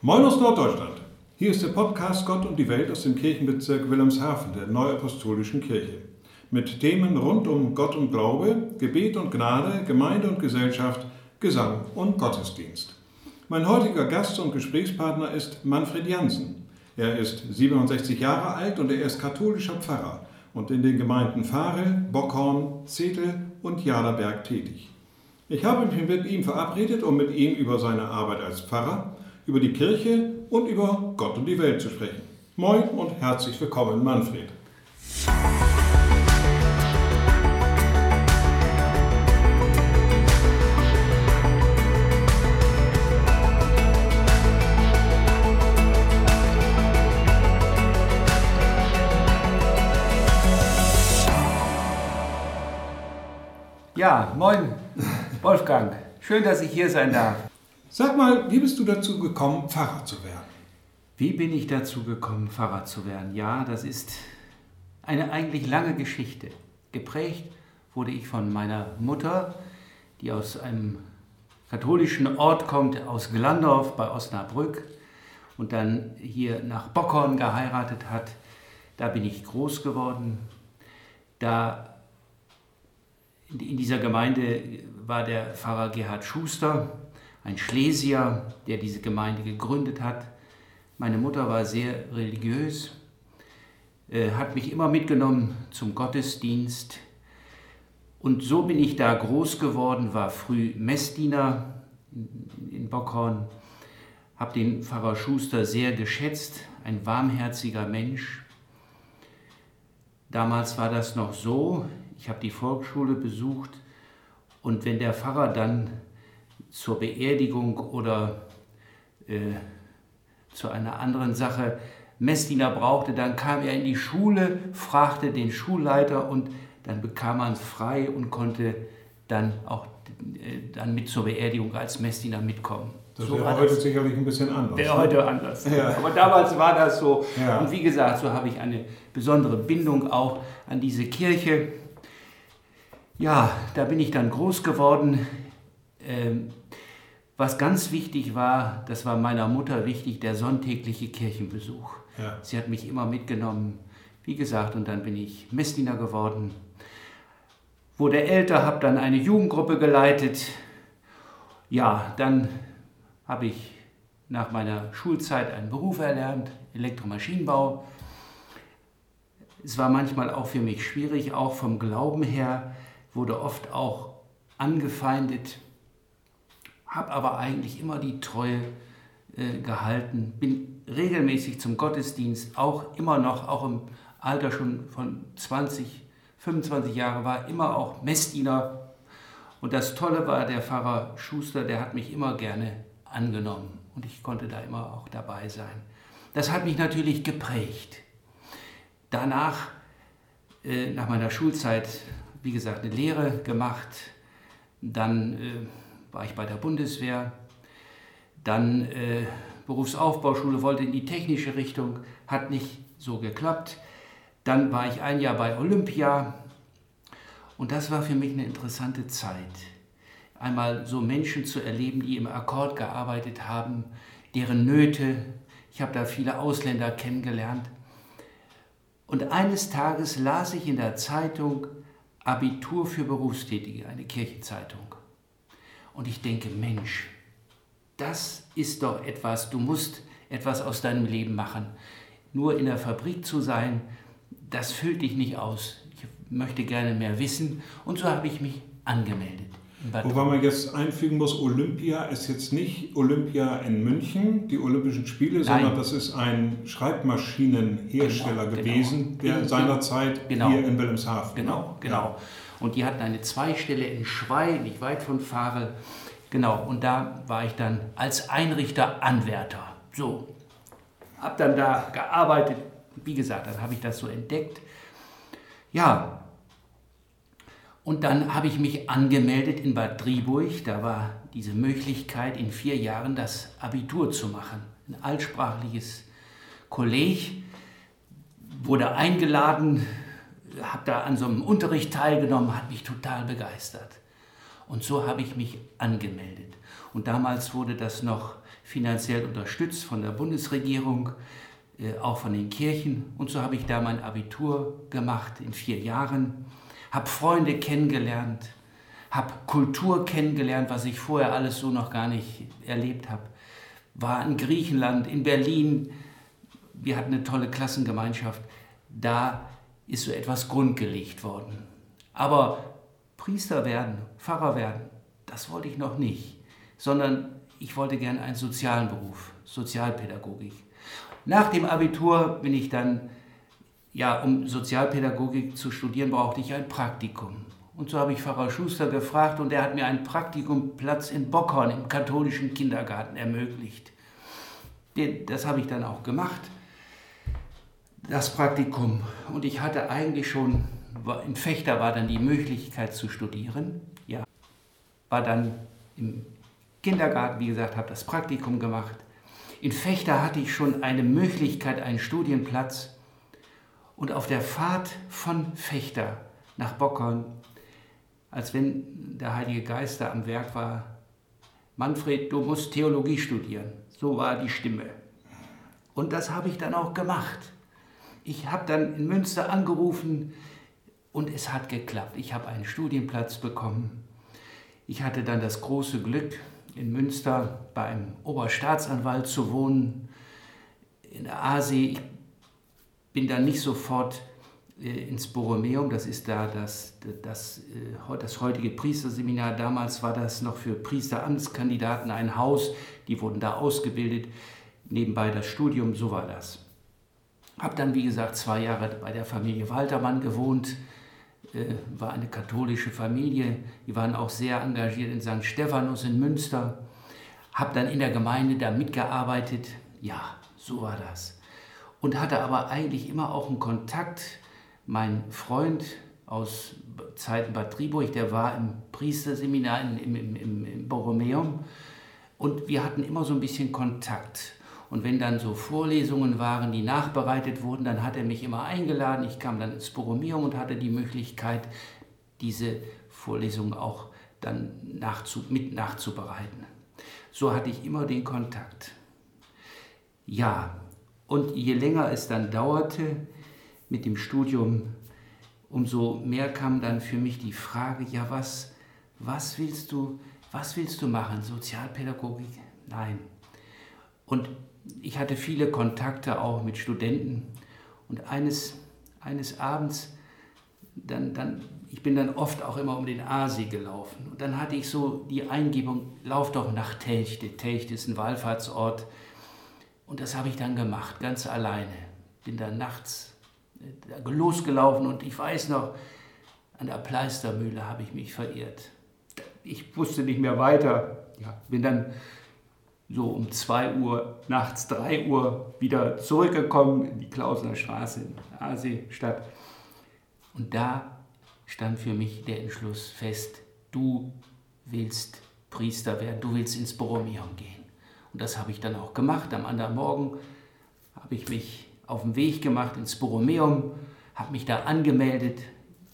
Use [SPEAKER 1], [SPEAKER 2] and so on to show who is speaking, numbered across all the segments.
[SPEAKER 1] Moin aus Norddeutschland. Hier ist der Podcast Gott und die Welt aus dem Kirchenbezirk Wilhelmshaven der Neuapostolischen Kirche. Mit Themen rund um Gott und Glaube, Gebet und Gnade, Gemeinde und Gesellschaft, Gesang und Gottesdienst. Mein heutiger Gast und Gesprächspartner ist Manfred Jansen. Er ist 67 Jahre alt und er ist katholischer Pfarrer und in den Gemeinden Farel, Bockhorn, Zetel und Jaderberg tätig. Ich habe mich mit ihm verabredet, um mit ihm über seine Arbeit als Pfarrer, über die Kirche und über Gott und die Welt zu sprechen. Moin und herzlich willkommen, Manfred.
[SPEAKER 2] Ja, moin, Wolfgang. Schön, dass ich hier sein darf.
[SPEAKER 1] Sag mal, wie bist du dazu gekommen, Pfarrer zu werden?
[SPEAKER 2] Wie bin ich dazu gekommen, Pfarrer zu werden? Ja, das ist eine eigentlich lange Geschichte. Geprägt wurde ich von meiner Mutter, die aus einem katholischen Ort kommt, aus Glandorf bei Osnabrück und dann hier nach Bockhorn geheiratet hat. Da bin ich groß geworden. Da in dieser Gemeinde war der Pfarrer Gerhard Schuster, ein Schlesier, der diese Gemeinde gegründet hat. Meine Mutter war sehr religiös, äh, hat mich immer mitgenommen zum Gottesdienst. Und so bin ich da groß geworden, war früh Messdiener in Bockhorn, habe den Pfarrer Schuster sehr geschätzt, ein warmherziger Mensch. Damals war das noch so, ich habe die Volksschule besucht und wenn der Pfarrer dann zur Beerdigung oder äh, zu einer anderen Sache Messdiener brauchte, dann kam er in die Schule, fragte den Schulleiter und dann bekam man frei und konnte dann auch äh, dann mit zur Beerdigung als Messdiener mitkommen.
[SPEAKER 1] Das so wäre heute das, sicherlich ein bisschen anders.
[SPEAKER 2] Wäre ne? heute anders. Ja. Aber damals war das so. Ja. Und wie gesagt, so habe ich eine besondere Bindung auch an diese Kirche. Ja, da bin ich dann groß geworden. Ähm, was ganz wichtig war, das war meiner Mutter wichtig, der sonntägliche Kirchenbesuch. Ja. Sie hat mich immer mitgenommen, wie gesagt, und dann bin ich Messdiener geworden. Wurde älter, habe dann eine Jugendgruppe geleitet. Ja, dann habe ich nach meiner Schulzeit einen Beruf erlernt, Elektromaschinenbau. Es war manchmal auch für mich schwierig, auch vom Glauben her, wurde oft auch angefeindet, habe aber eigentlich immer die Treue äh, gehalten, bin regelmäßig zum Gottesdienst, auch immer noch, auch im Alter schon von 20, 25 Jahren, war immer auch Messdiener. Und das Tolle war, der Pfarrer Schuster, der hat mich immer gerne angenommen und ich konnte da immer auch dabei sein. Das hat mich natürlich geprägt. Danach, äh, nach meiner Schulzeit, wie gesagt, eine Lehre gemacht. Dann äh, war ich bei der Bundeswehr. Dann äh, Berufsaufbauschule, wollte in die technische Richtung, hat nicht so geklappt. Dann war ich ein Jahr bei Olympia und das war für mich eine interessante Zeit. Einmal so Menschen zu erleben, die im Akkord gearbeitet haben, deren Nöte. Ich habe da viele Ausländer kennengelernt. Und eines Tages las ich in der Zeitung, Abitur für Berufstätige, eine Kirchenzeitung. Und ich denke, Mensch, das ist doch etwas, du musst etwas aus deinem Leben machen. Nur in der Fabrik zu sein, das füllt dich nicht aus. Ich möchte gerne mehr wissen und so habe ich mich angemeldet.
[SPEAKER 1] Wobei man jetzt einfügen muss, Olympia ist jetzt nicht Olympia in München, die Olympischen Spiele, Nein. sondern das ist ein Schreibmaschinenhersteller genau, gewesen, genau. der seinerzeit genau. hier in Wilhelmshaven.
[SPEAKER 2] Genau, genau. Ja. Und die hatten eine Zweistelle in Schwei, nicht weit von Farel. Genau, und da war ich dann als Einrichter Anwärter. So, habe dann da gearbeitet. Wie gesagt, dann habe ich das so entdeckt. Ja, und dann habe ich mich angemeldet in Bad Driburg. Da war diese Möglichkeit, in vier Jahren das Abitur zu machen. Ein altsprachliches Kolleg. Wurde eingeladen, habe da an so einem Unterricht teilgenommen, hat mich total begeistert. Und so habe ich mich angemeldet. Und damals wurde das noch finanziell unterstützt von der Bundesregierung, äh, auch von den Kirchen. Und so habe ich da mein Abitur gemacht in vier Jahren, habe Freunde kennengelernt, habe Kultur kennengelernt, was ich vorher alles so noch gar nicht erlebt habe. War in Griechenland, in Berlin. Wir hatten eine tolle Klassengemeinschaft. Da ist so etwas grundgelegt worden. Aber Priester werden, Pfarrer werden, das wollte ich noch nicht, sondern ich wollte gern einen sozialen Beruf, Sozialpädagogik. Nach dem Abitur bin ich dann, ja, um Sozialpädagogik zu studieren, brauchte ich ein Praktikum. Und so habe ich Pfarrer Schuster gefragt und er hat mir einen Praktikumplatz in Bockhorn im katholischen Kindergarten ermöglicht. Das habe ich dann auch gemacht, das Praktikum. Und ich hatte eigentlich schon, in Fechter war dann die Möglichkeit zu studieren. Ja, war dann im Kindergarten, wie gesagt, habe das Praktikum gemacht. In Fechter hatte ich schon eine Möglichkeit, einen Studienplatz. Und auf der Fahrt von Fechter nach Bockhorn als wenn der Heilige Geist da am Werk war. Manfred, du musst Theologie studieren. So war die Stimme. Und das habe ich dann auch gemacht. Ich habe dann in Münster angerufen und es hat geklappt. Ich habe einen Studienplatz bekommen. Ich hatte dann das große Glück, in Münster beim Oberstaatsanwalt zu wohnen, in der Aasee. Ich bin dann nicht sofort äh, ins Borromeum, das ist da das, das, äh, das heutige Priesterseminar. Damals war das noch für Priesteramtskandidaten ein Haus, die wurden da ausgebildet, nebenbei das Studium, so war das. Habe dann, wie gesagt, zwei Jahre bei der Familie Waltermann gewohnt, äh, war eine katholische Familie, die waren auch sehr engagiert in St. Stephanus in Münster. Habe dann in der Gemeinde da mitgearbeitet, ja, so war das. Und hatte aber eigentlich immer auch einen Kontakt mein Freund aus Zeiten Bad Triburg, der war im Priesterseminar im, im, im, im Borromeum und wir hatten immer so ein bisschen Kontakt. Und wenn dann so Vorlesungen waren, die nachbereitet wurden, dann hat er mich immer eingeladen. Ich kam dann ins Borromeum und hatte die Möglichkeit, diese Vorlesungen auch dann nachzu, mit nachzubereiten. So hatte ich immer den Kontakt. Ja, und je länger es dann dauerte, mit dem Studium, umso mehr kam dann für mich die Frage, ja, was, was willst du, was willst du machen? Sozialpädagogik? Nein. Und ich hatte viele Kontakte auch mit Studenten und eines, eines Abends, dann, dann, ich bin dann oft auch immer um den Aasee gelaufen und dann hatte ich so die Eingebung, lauf doch nach Telchte. Telchte ist ein Wallfahrtsort und das habe ich dann gemacht, ganz alleine. Bin dann nachts losgelaufen und ich weiß noch, an der Pleistermühle habe ich mich verirrt. Ich wusste nicht mehr weiter. Ja, bin dann so um 2 Uhr, nachts 3 Uhr wieder zurückgekommen in die Klausener Straße in Aasee-Stadt. Und da stand für mich der Entschluss fest, du willst Priester werden, du willst ins Borromeum gehen. Und das habe ich dann auch gemacht. Am anderen Morgen habe ich mich auf den Weg gemacht ins Borromeum, habe mich da angemeldet.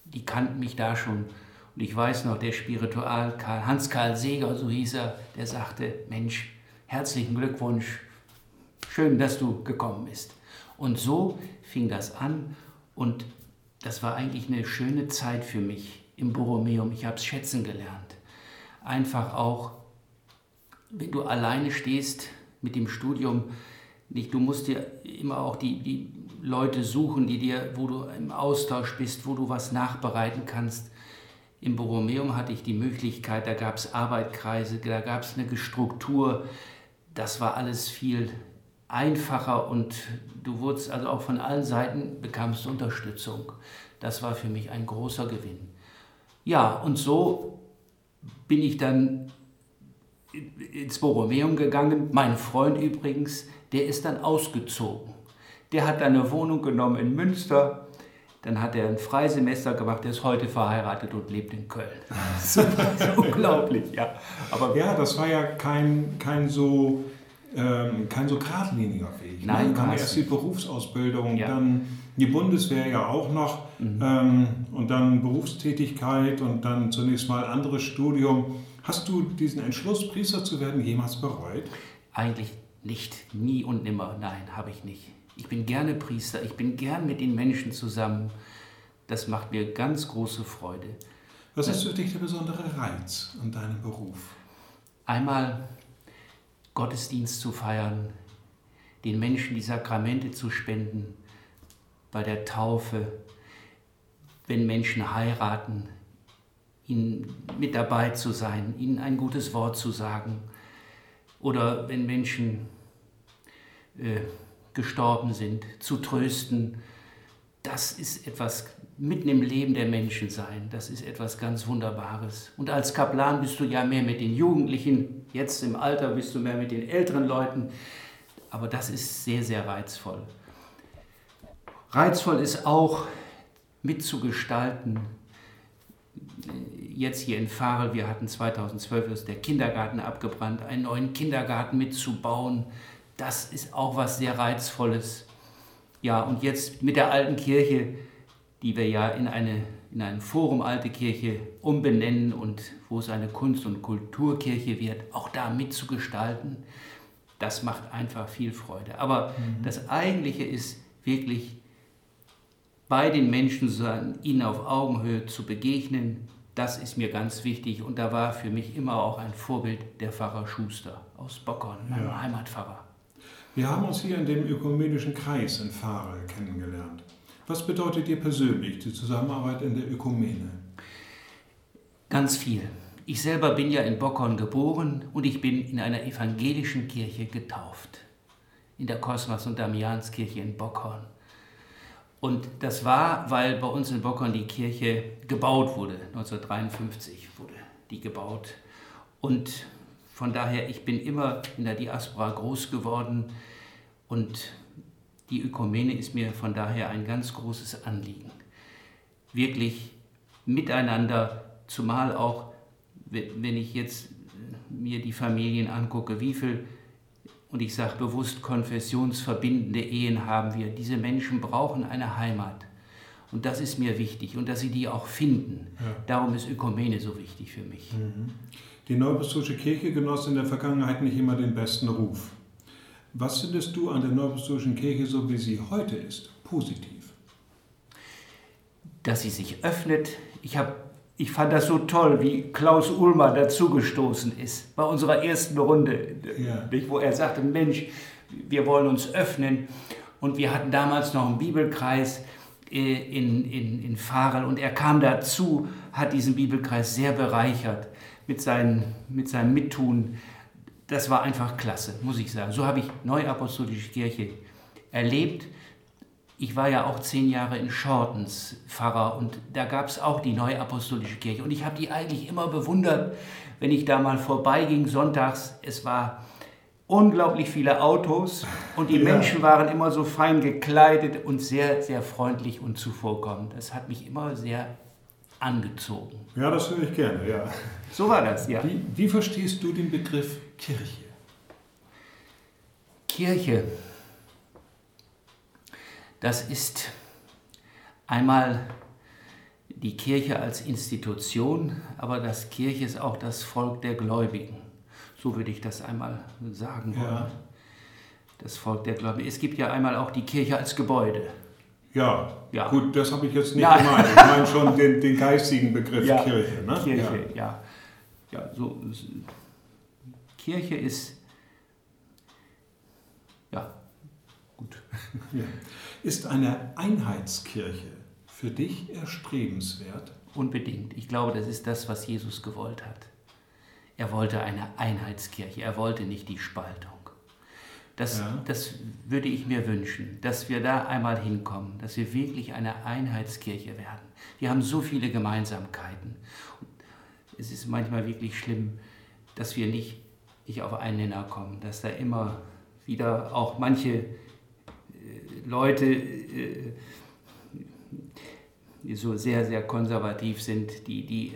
[SPEAKER 2] Die kannten mich da schon. Und ich weiß noch, der Spiritual Hans-Karl Seger, so hieß er, der sagte, Mensch, herzlichen Glückwunsch, schön, dass du gekommen bist. Und so fing das an und das war eigentlich eine schöne Zeit für mich im Borromeum. Ich habe es schätzen gelernt. Einfach auch, wenn du alleine stehst mit dem Studium, nicht, du musst dir immer auch die, die Leute suchen, die dir, wo du im Austausch bist, wo du was nachbereiten kannst. Im Borromeum hatte ich die Möglichkeit, da gab es Arbeitkreise, da gab es eine Struktur. Das war alles viel einfacher und du wurdest also auch von allen Seiten bekamst Unterstützung. Das war für mich ein großer Gewinn. Ja, und so bin ich dann ins Borromeum gegangen. Mein Freund übrigens, der ist dann ausgezogen. Der hat eine Wohnung genommen in Münster. Dann hat er ein Freisemester gemacht, der ist heute verheiratet und lebt in Köln.
[SPEAKER 1] unglaublich, ja. Aber ja, das war ja kein, kein so ähm, kein so geradliniger Weg.
[SPEAKER 2] Ne? Nein,
[SPEAKER 1] dann kam erst die Berufsausbildung, ja. dann die Bundeswehr ja auch noch mhm. ähm, und dann Berufstätigkeit und dann zunächst mal anderes Studium. Hast du diesen Entschluss, Priester zu werden, jemals bereut?
[SPEAKER 2] Eigentlich nicht, nie und nimmer. Nein, habe ich nicht. Ich bin gerne Priester, ich bin gern mit den Menschen zusammen. Das macht mir ganz große Freude.
[SPEAKER 1] Was ist für dich der besondere Reiz an deinem Beruf?
[SPEAKER 2] Einmal Gottesdienst zu feiern, den Menschen die Sakramente zu spenden, bei der Taufe, wenn Menschen heiraten, ihnen mit dabei zu sein, ihnen ein gutes Wort zu sagen. Oder wenn Menschen äh, gestorben sind, zu trösten. Das ist etwas mitten im Leben der Menschen sein. Das ist etwas ganz Wunderbares. Und als Kaplan bist du ja mehr mit den Jugendlichen, jetzt im Alter bist du mehr mit den älteren Leuten. Aber das ist sehr, sehr reizvoll. Reizvoll ist auch mitzugestalten. Jetzt hier in Farel, wir hatten 2012 ist der Kindergarten abgebrannt, einen neuen Kindergarten mitzubauen. Das ist auch was sehr Reizvolles. Ja, und jetzt mit der alten Kirche, die wir ja in, eine, in ein Forum Alte Kirche umbenennen und wo es eine Kunst- und Kulturkirche wird, auch da mitzugestalten, das macht einfach viel Freude. Aber mhm. das Eigentliche ist wirklich bei den Menschen zu sein, ihnen auf Augenhöhe zu begegnen, das ist mir ganz wichtig. Und da war für mich immer auch ein Vorbild der Pfarrer Schuster aus Bockern, meinem ja. Heimatpfarrer.
[SPEAKER 1] Wir haben uns hier in dem ökumenischen Kreis in Farel kennengelernt. Was bedeutet dir persönlich die Zusammenarbeit in der Ökumene?
[SPEAKER 2] Ganz viel. Ich selber bin ja in Bockern geboren und ich bin in einer evangelischen Kirche getauft. In der Kosmas- und Damianskirche in Bockhorn. Und das war, weil bei uns in Bockern die Kirche gebaut wurde. 1953 wurde die gebaut. Und von daher, ich bin immer in der Diaspora groß geworden und die Ökumene ist mir von daher ein ganz großes Anliegen. Wirklich miteinander, zumal auch, wenn ich jetzt mir die Familien angucke, wie viel und ich sage bewusst, konfessionsverbindende Ehen haben wir. Diese Menschen brauchen eine Heimat. Und das ist mir wichtig und dass sie die auch finden. Ja. Darum ist Ökumene so wichtig für mich. Mhm.
[SPEAKER 1] Die Neuapostolische Kirche genoss in der Vergangenheit nicht immer den besten Ruf. Was findest du an der Neuapostolischen Kirche, so wie sie heute ist, positiv?
[SPEAKER 2] Dass sie sich öffnet. Ich habe ich fand das so toll, wie Klaus Ullmer dazugestoßen ist bei unserer ersten Runde, ja. wo er sagte, Mensch, wir wollen uns öffnen. Und wir hatten damals noch einen Bibelkreis äh, in, in, in Farel und er kam dazu, hat diesen Bibelkreis sehr bereichert mit, seinen, mit seinem Mittun. Das war einfach klasse, muss ich sagen. So habe ich Neuapostolische Kirche erlebt ich war ja auch zehn Jahre in Shortens Pfarrer und da gab es auch die Neuapostolische Kirche. Und ich habe die eigentlich immer bewundert, wenn ich da mal vorbeiging sonntags. Es war unglaublich viele Autos und die ja. Menschen waren immer so fein gekleidet und sehr, sehr freundlich und zuvorkommend. Das hat mich immer sehr angezogen.
[SPEAKER 1] Ja, das höre ich gerne, ja.
[SPEAKER 2] So war das, ja.
[SPEAKER 1] Wie, wie verstehst du den Begriff Kirche?
[SPEAKER 2] Kirche das ist einmal die Kirche als Institution, aber das Kirche ist auch das Volk der Gläubigen. So würde ich das einmal sagen wollen. Ja. Das Volk der Gläubigen. Es gibt ja einmal auch die Kirche als Gebäude.
[SPEAKER 1] Ja, ja. gut, das habe ich jetzt nicht Nein. gemeint. Ich meine schon den, den geistigen Begriff ja, Kirche. Ne?
[SPEAKER 2] Kirche, ja. ja. ja so, Kirche ist, ja, gut.
[SPEAKER 1] Ja. Ist eine Einheitskirche für dich erstrebenswert?
[SPEAKER 2] Unbedingt. Ich glaube, das ist das, was Jesus gewollt hat. Er wollte eine Einheitskirche, er wollte nicht die Spaltung. Das, ja. das würde ich mir wünschen, dass wir da einmal hinkommen, dass wir wirklich eine Einheitskirche werden. Wir haben so viele Gemeinsamkeiten. Es ist manchmal wirklich schlimm, dass wir nicht, nicht auf einen Nenner kommen, dass da immer wieder auch manche Leute, äh, die so sehr, sehr konservativ sind, die, die,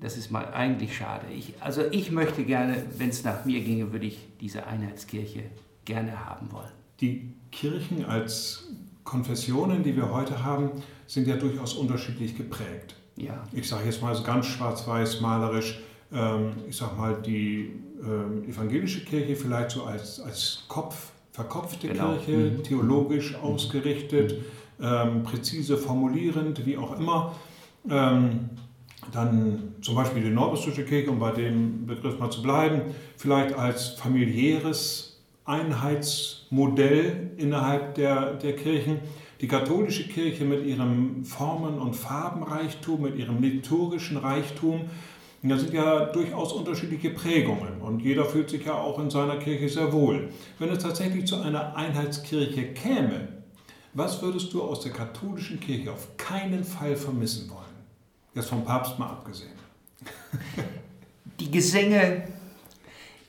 [SPEAKER 2] das ist mal eigentlich schade. Ich, also ich möchte gerne, wenn es nach mir ginge, würde ich diese Einheitskirche gerne haben wollen.
[SPEAKER 1] Die Kirchen als Konfessionen, die wir heute haben, sind ja durchaus unterschiedlich geprägt. Ja. Ich sage jetzt mal so ganz schwarz-weiß malerisch, ähm, ich sage mal, die ähm, evangelische Kirche vielleicht so als, als Kopf, verkopfte genau. Kirche, mhm. theologisch mhm. ausgerichtet, ähm, präzise formulierend, wie auch immer. Ähm, dann zum Beispiel die Norwestische Kirche, um bei dem Begriff mal zu bleiben, vielleicht als familiäres Einheitsmodell innerhalb der, der Kirchen. Die katholische Kirche mit ihrem Formen- und Farbenreichtum, mit ihrem liturgischen Reichtum, das sind ja durchaus unterschiedliche Prägungen und jeder fühlt sich ja auch in seiner Kirche sehr wohl. Wenn es tatsächlich zu einer Einheitskirche käme, was würdest du aus der katholischen Kirche auf keinen Fall vermissen wollen? Jetzt vom Papst mal abgesehen.
[SPEAKER 2] Die Gesänge,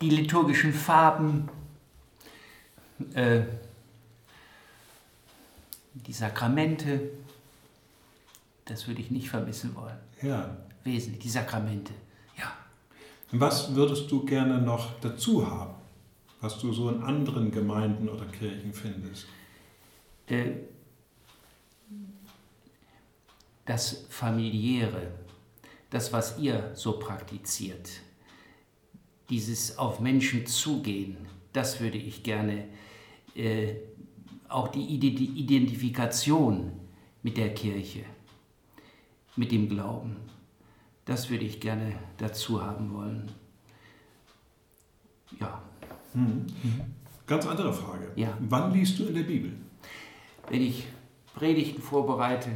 [SPEAKER 2] die liturgischen Farben, äh, die Sakramente, das würde ich nicht vermissen wollen.
[SPEAKER 1] Ja.
[SPEAKER 2] Wesentlich, die Sakramente, ja.
[SPEAKER 1] Was würdest du gerne noch dazu haben, was du so in anderen Gemeinden oder Kirchen findest? Äh,
[SPEAKER 2] das familiäre, das, was ihr so praktiziert, dieses auf Menschen zugehen, das würde ich gerne, äh, auch die Identifikation mit der Kirche, mit dem Glauben, das würde ich gerne dazu haben wollen. Ja.
[SPEAKER 1] Hm. Ganz andere Frage.
[SPEAKER 2] Ja.
[SPEAKER 1] Wann liest du in der Bibel?
[SPEAKER 2] Wenn ich Predigten vorbereite,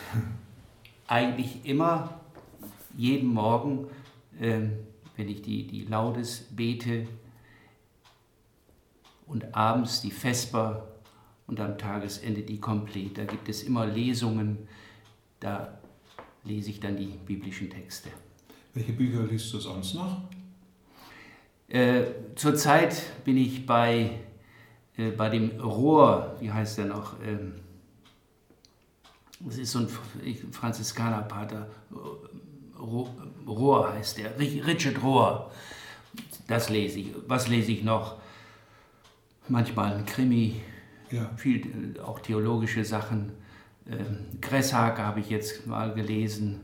[SPEAKER 2] eigentlich immer jeden Morgen, äh, wenn ich die, die Laudes bete und abends die Vesper und am Tagesende die Komplett. Da gibt es immer Lesungen, da lese ich dann die biblischen Texte.
[SPEAKER 1] Welche Bücher liest du sonst noch?
[SPEAKER 2] Äh, zurzeit bin ich bei, äh, bei dem Rohr, wie heißt der noch? Ähm, das ist so ein Franziskanerpater, Rohr heißt der, Richard Rohr. Das lese ich. Was lese ich noch? Manchmal ein Krimi, ja. viel äh, auch theologische Sachen. Ähm, Gresshake habe ich jetzt mal gelesen.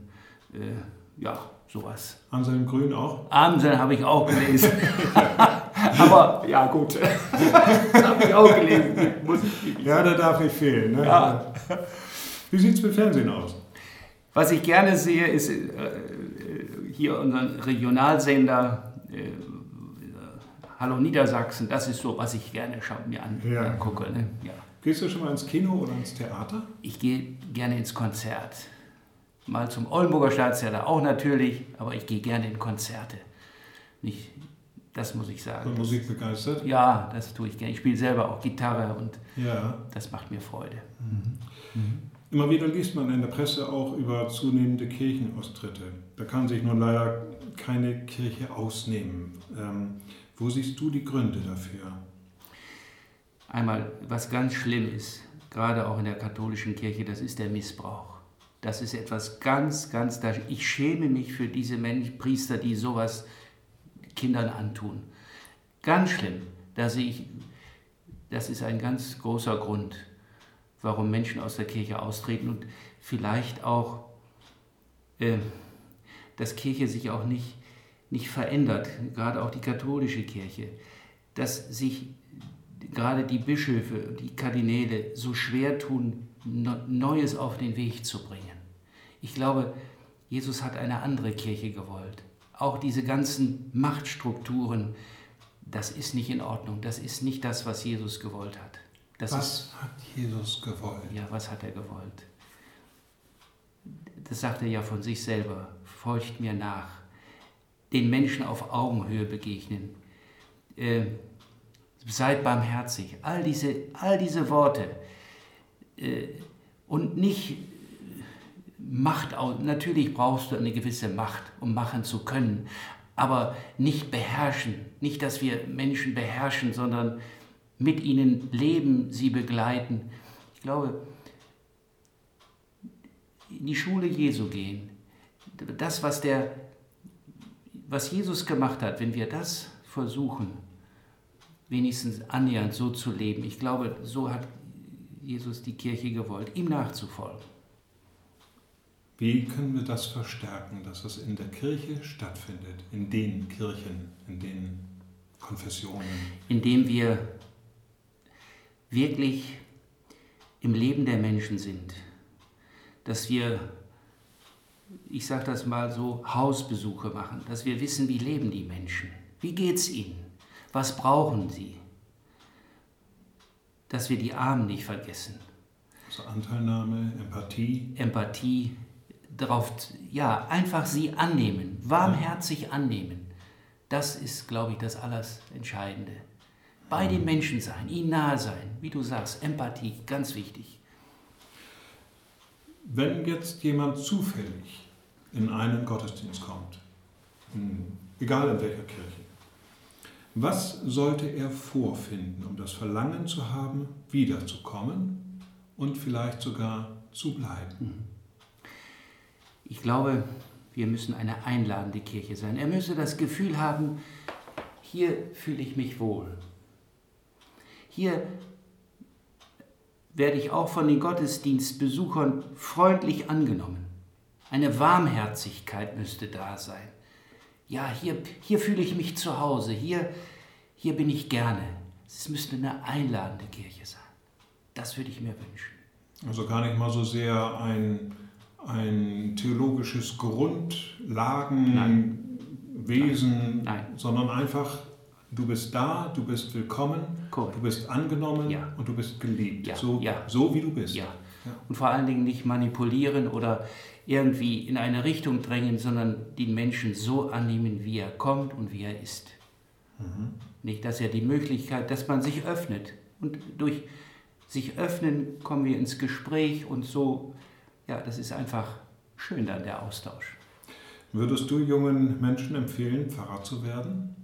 [SPEAKER 2] Äh, ja, sowas.
[SPEAKER 1] Anselm Grün auch?
[SPEAKER 2] Anselm habe ich auch gelesen. Aber ja, gut. das habe ich auch gelesen.
[SPEAKER 1] Muss ich ja, da darf nicht fehlen. Ne? Ja. Wie sieht es mit Fernsehen aus?
[SPEAKER 2] Was ich gerne sehe, ist äh, hier unseren Regionalsender äh, Hallo Niedersachsen. Das ist so, was ich gerne mir an, ja. angucke. Ne? Ja.
[SPEAKER 1] Gehst du schon mal ins Kino oder ins Theater?
[SPEAKER 2] Ich gehe gerne ins Konzert. Mal zum Oldenburger Staatstheater auch natürlich, aber ich gehe gerne in Konzerte. Nicht, das muss ich sagen.
[SPEAKER 1] Und Musik begeistert?
[SPEAKER 2] Ja, das tue ich gerne. Ich spiele selber auch Gitarre und ja. das macht mir Freude. Mhm.
[SPEAKER 1] Mhm. Immer wieder liest man in der Presse auch über zunehmende Kirchenaustritte. Da kann sich nun leider keine Kirche ausnehmen. Ähm, wo siehst du die Gründe dafür?
[SPEAKER 2] Einmal, was ganz schlimm ist, gerade auch in der katholischen Kirche, das ist der Missbrauch. Das ist etwas ganz, ganz, ich schäme mich für diese Menschen, Priester, die sowas Kindern antun. Ganz schlimm. Da sehe ich, das ist ein ganz großer Grund warum Menschen aus der Kirche austreten und vielleicht auch, äh, dass Kirche sich auch nicht, nicht verändert, gerade auch die katholische Kirche, dass sich gerade die Bischöfe, die Kardinäle so schwer tun, Neues auf den Weg zu bringen. Ich glaube, Jesus hat eine andere Kirche gewollt. Auch diese ganzen Machtstrukturen, das ist nicht in Ordnung. Das ist nicht das, was Jesus gewollt hat. Das
[SPEAKER 1] was ist, hat Jesus gewollt?
[SPEAKER 2] Ja, was hat er gewollt? Das sagt er ja von sich selber. Folgt mir nach. Den Menschen auf Augenhöhe begegnen. Äh, seid barmherzig. All diese, all diese Worte. Äh, und nicht Macht, natürlich brauchst du eine gewisse Macht, um machen zu können, aber nicht beherrschen. Nicht, dass wir Menschen beherrschen, sondern mit ihnen leben, sie begleiten. Ich glaube, in die Schule Jesu gehen, das, was, der, was Jesus gemacht hat, wenn wir das versuchen, wenigstens annähernd so zu leben, ich glaube, so hat Jesus die Kirche gewollt, ihm nachzufolgen.
[SPEAKER 1] Wie können wir das verstärken, dass es in der Kirche stattfindet, in den Kirchen, in den Konfessionen?
[SPEAKER 2] Indem wir wirklich im Leben der Menschen sind, dass wir, ich sage das mal so, Hausbesuche machen, dass wir wissen, wie leben die Menschen, wie geht es ihnen, was brauchen sie, dass wir die Armen nicht vergessen.
[SPEAKER 1] Also Anteilnahme, Empathie.
[SPEAKER 2] Empathie, darauf, ja, einfach sie annehmen, warmherzig annehmen. Das ist, glaube ich, das alles Entscheidende. Bei den Menschen sein, ihnen nahe sein, wie du sagst, Empathie, ganz wichtig.
[SPEAKER 1] Wenn jetzt jemand zufällig in einen Gottesdienst kommt, egal in welcher Kirche, was sollte er vorfinden, um das Verlangen zu haben, wiederzukommen und vielleicht sogar zu bleiben? Mhm.
[SPEAKER 2] Ich glaube, wir müssen eine einladende Kirche sein. Er müsse das Gefühl haben, hier fühle ich mich wohl. Hier werde ich auch von den Gottesdienstbesuchern freundlich angenommen. Eine Warmherzigkeit müsste da sein. Ja, hier, hier fühle ich mich zu Hause, hier, hier bin ich gerne. Es müsste eine einladende Kirche sein. Das würde ich mir wünschen.
[SPEAKER 1] Also gar nicht mal so sehr ein, ein theologisches Grundlagenwesen, sondern einfach Du bist da, du bist willkommen, Correct. du bist angenommen ja. und du bist geliebt. Ja. So, ja. so wie du bist.
[SPEAKER 2] Und vor allen Dingen nicht manipulieren oder irgendwie in eine Richtung drängen, sondern den Menschen so annehmen, wie er kommt und wie er ist. Mhm. Nicht, dass er die Möglichkeit, dass man sich öffnet. Und durch sich öffnen kommen wir ins Gespräch und so, ja, das ist einfach schön dann der Austausch.
[SPEAKER 1] Würdest du jungen Menschen empfehlen, Pfarrer zu werden?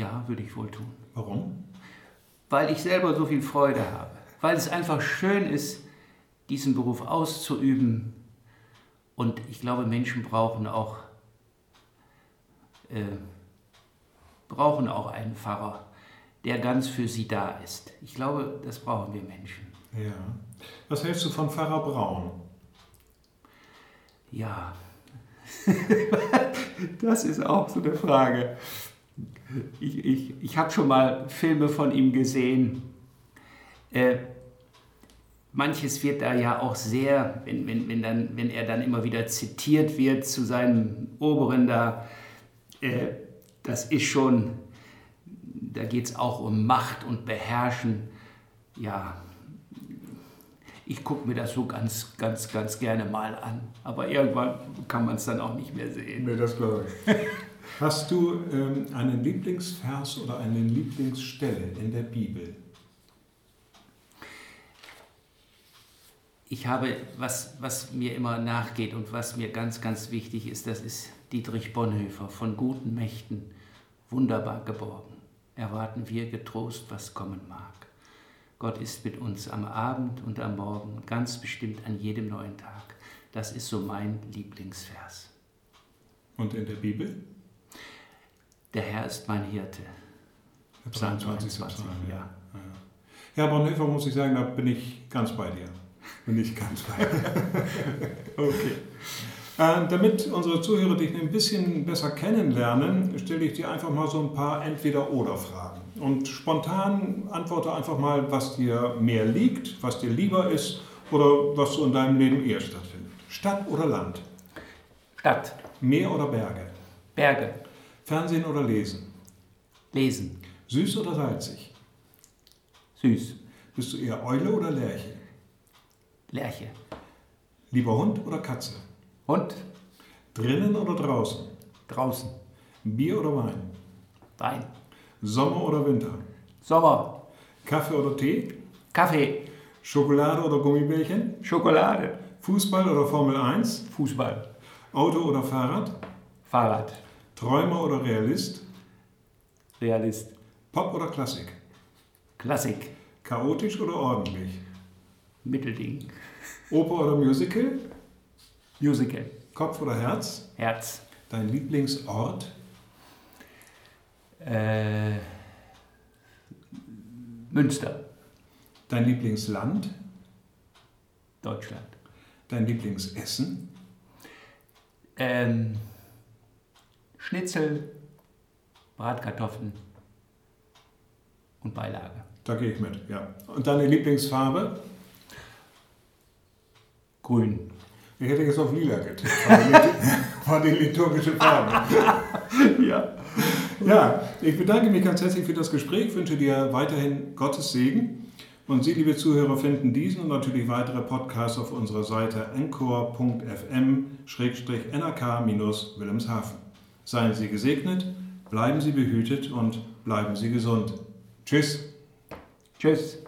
[SPEAKER 2] Ja, würde ich wohl tun.
[SPEAKER 1] Warum?
[SPEAKER 2] Weil ich selber so viel Freude habe. Weil es einfach schön ist, diesen Beruf auszuüben. Und ich glaube, Menschen brauchen auch, äh, brauchen auch einen Pfarrer, der ganz für sie da ist. Ich glaube, das brauchen wir Menschen.
[SPEAKER 1] Ja. Was hältst du von Pfarrer Braun?
[SPEAKER 2] Ja, das ist auch so eine Frage ich, ich, ich habe schon mal Filme von ihm gesehen. Äh, manches wird da ja auch sehr, wenn, wenn, wenn, dann, wenn er dann immer wieder zitiert wird zu seinem Oberen da, äh, das ist schon, da geht es auch um Macht und Beherrschen. Ja, ich gucke mir das so ganz, ganz, ganz gerne mal an. Aber irgendwann kann man es dann auch nicht mehr sehen.
[SPEAKER 1] Nee, das glaube ich. Hast du ähm, einen Lieblingsvers oder eine Lieblingsstelle in der Bibel?
[SPEAKER 2] Ich habe, was, was mir immer nachgeht und was mir ganz, ganz wichtig ist, das ist Dietrich Bonhoeffer, von guten Mächten wunderbar geborgen. Erwarten wir getrost, was kommen mag. Gott ist mit uns am Abend und am Morgen, ganz bestimmt an jedem neuen Tag. Das ist so mein Lieblingsvers.
[SPEAKER 1] Und in der Bibel?
[SPEAKER 2] Der Herr ist mein Hirte.
[SPEAKER 1] Psalm 20, 20 ja. ja. Ja, Bonhoeffer muss ich sagen, da bin ich ganz bei dir. Bin ich ganz bei dir. okay. Äh, damit unsere Zuhörer dich ein bisschen besser kennenlernen, stelle ich dir einfach mal so ein paar Entweder-Oder-Fragen. Und spontan antworte einfach mal, was dir mehr liegt, was dir lieber ist oder was so in deinem Leben eher stattfindet. Stadt oder Land?
[SPEAKER 2] Stadt.
[SPEAKER 1] Meer oder Berge?
[SPEAKER 2] Berge.
[SPEAKER 1] Fernsehen oder Lesen?
[SPEAKER 2] Lesen.
[SPEAKER 1] Süß oder salzig?
[SPEAKER 2] Süß.
[SPEAKER 1] Bist du eher Eule oder Lerche?
[SPEAKER 2] Lerche.
[SPEAKER 1] Lieber Hund oder Katze?
[SPEAKER 2] Hund.
[SPEAKER 1] Drinnen oder draußen?
[SPEAKER 2] Draußen.
[SPEAKER 1] Bier oder Wein?
[SPEAKER 2] Wein.
[SPEAKER 1] Sommer oder Winter?
[SPEAKER 2] Sommer.
[SPEAKER 1] Kaffee oder Tee?
[SPEAKER 2] Kaffee.
[SPEAKER 1] Schokolade oder Gummibärchen?
[SPEAKER 2] Schokolade.
[SPEAKER 1] Fußball oder Formel 1?
[SPEAKER 2] Fußball.
[SPEAKER 1] Auto oder Fahrrad?
[SPEAKER 2] Fahrrad.
[SPEAKER 1] Träumer oder Realist?
[SPEAKER 2] Realist.
[SPEAKER 1] Pop oder Klassik?
[SPEAKER 2] Klassik.
[SPEAKER 1] Chaotisch oder ordentlich?
[SPEAKER 2] Mittelding.
[SPEAKER 1] Oper oder Musical?
[SPEAKER 2] Musical.
[SPEAKER 1] Kopf oder Herz?
[SPEAKER 2] Herz.
[SPEAKER 1] Dein Lieblingsort?
[SPEAKER 2] Äh, Münster.
[SPEAKER 1] Dein Lieblingsland?
[SPEAKER 2] Deutschland.
[SPEAKER 1] Dein Lieblingsessen?
[SPEAKER 2] Ähm, Schnitzel, Bratkartoffeln und Beilage.
[SPEAKER 1] Da gehe ich mit, ja. Und deine Lieblingsfarbe?
[SPEAKER 2] Grün.
[SPEAKER 1] Ich hätte jetzt auf lila getippt. War die liturgische Farbe. ja. Ja, ich bedanke mich ganz herzlich für das Gespräch, wünsche dir weiterhin Gottes Segen. Und Sie, liebe Zuhörer, finden diesen und natürlich weitere Podcasts auf unserer Seite encore.fm-nrk-wilhelmshaven. Seien Sie gesegnet, bleiben Sie behütet und bleiben Sie gesund. Tschüss.
[SPEAKER 2] Tschüss.